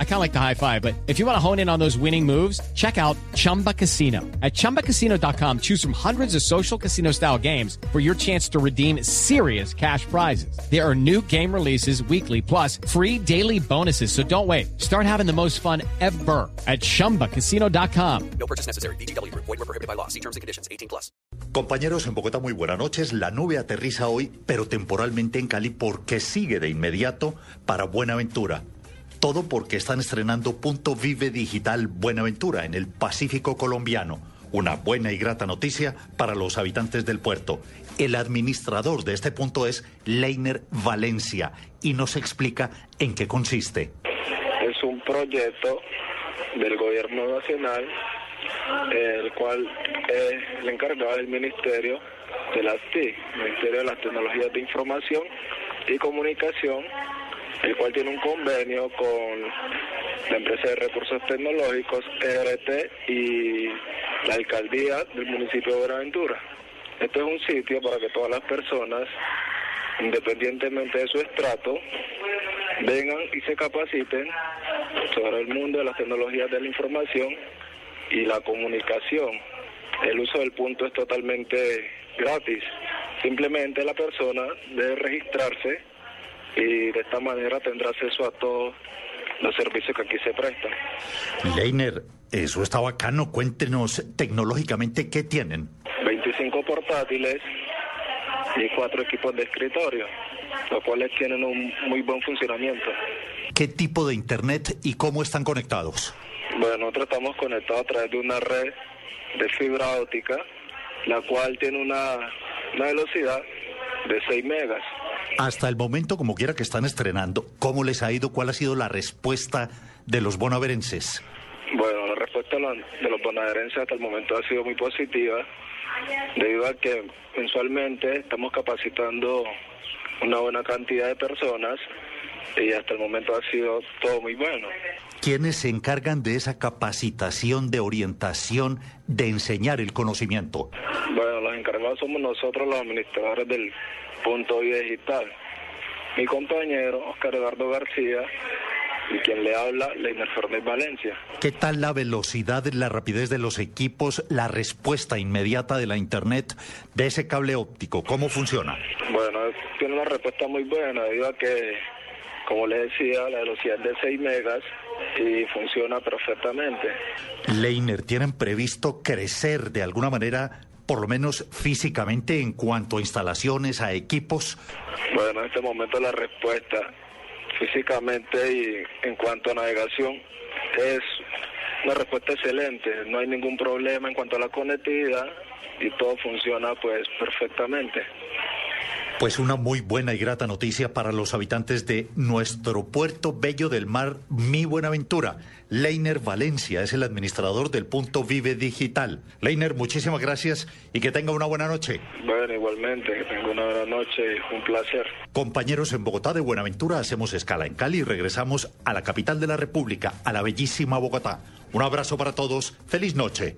I kind of like the high five, but if you want to hone in on those winning moves, check out Chumba Casino. At ChumbaCasino.com, choose from hundreds of social casino style games for your chance to redeem serious cash prizes. There are new game releases weekly, plus free daily bonuses. So don't wait. Start having the most fun ever at ChumbaCasino.com. No purchase necessary. BGW. Void were prohibited by law. See terms and conditions. 18 plus. Compañeros, en Bogotá, muy buenas noches. La nube aterriza hoy, pero temporalmente en Cali porque sigue de inmediato para Buenaventura. Todo porque están estrenando Punto Vive Digital Buenaventura en el Pacífico colombiano. Una buena y grata noticia para los habitantes del puerto. El administrador de este punto es Leiner Valencia y nos explica en qué consiste. Es un proyecto del gobierno nacional, el cual es el encargado del Ministerio de las TI, Ministerio de las Tecnologías de Información y Comunicación, el cual tiene un convenio con la empresa de recursos tecnológicos ERT y la alcaldía del municipio de Buenaventura. Este es un sitio para que todas las personas, independientemente de su estrato, vengan y se capaciten sobre el mundo de las tecnologías de la información y la comunicación. El uso del punto es totalmente gratis. Simplemente la persona debe registrarse y de esta manera tendrá acceso a todos los servicios que aquí se prestan. Leiner, eso está bacano. Cuéntenos tecnológicamente qué tienen. 25 portátiles y cuatro equipos de escritorio, los cuales tienen un muy buen funcionamiento. ¿Qué tipo de internet y cómo están conectados? Bueno, nosotros estamos conectados a través de una red de fibra óptica, la cual tiene una, una velocidad de 6 megas. Hasta el momento, como quiera que están estrenando, ¿cómo les ha ido? ¿Cuál ha sido la respuesta de los bonaverenses? Bueno, la respuesta de los, bonaverenses hasta el momento ha sido muy positiva, debido a que mensualmente estamos capacitando una buena cantidad de personas y hasta el momento ha sido todo muy bueno. ¿Quiénes se encargan de esa capacitación, de orientación, de enseñar el conocimiento? Bueno, los encargados somos nosotros los administradores del punto digital. Mi compañero, Oscar Eduardo García, y quien le habla, Leiner Fernández Valencia. ¿Qué tal la velocidad, la rapidez de los equipos, la respuesta inmediata de la Internet de ese cable óptico? ¿Cómo funciona? Bueno, tiene una respuesta muy buena, debido a que, como le decía, la velocidad es de 6 megas y funciona perfectamente. Leiner, ¿tienen previsto crecer de alguna manera por lo menos físicamente en cuanto a instalaciones, a equipos? Bueno, en este momento la respuesta físicamente y en cuanto a navegación es una respuesta excelente. No hay ningún problema en cuanto a la conectividad y todo funciona pues perfectamente. Pues una muy buena y grata noticia para los habitantes de nuestro puerto bello del mar, Mi Buenaventura. Leiner Valencia es el administrador del punto Vive Digital. Leiner, muchísimas gracias y que tenga una buena noche. Bueno, igualmente, que tenga una buena noche y un placer. Compañeros en Bogotá de Buenaventura, hacemos escala en Cali y regresamos a la capital de la República, a la bellísima Bogotá. Un abrazo para todos, feliz noche.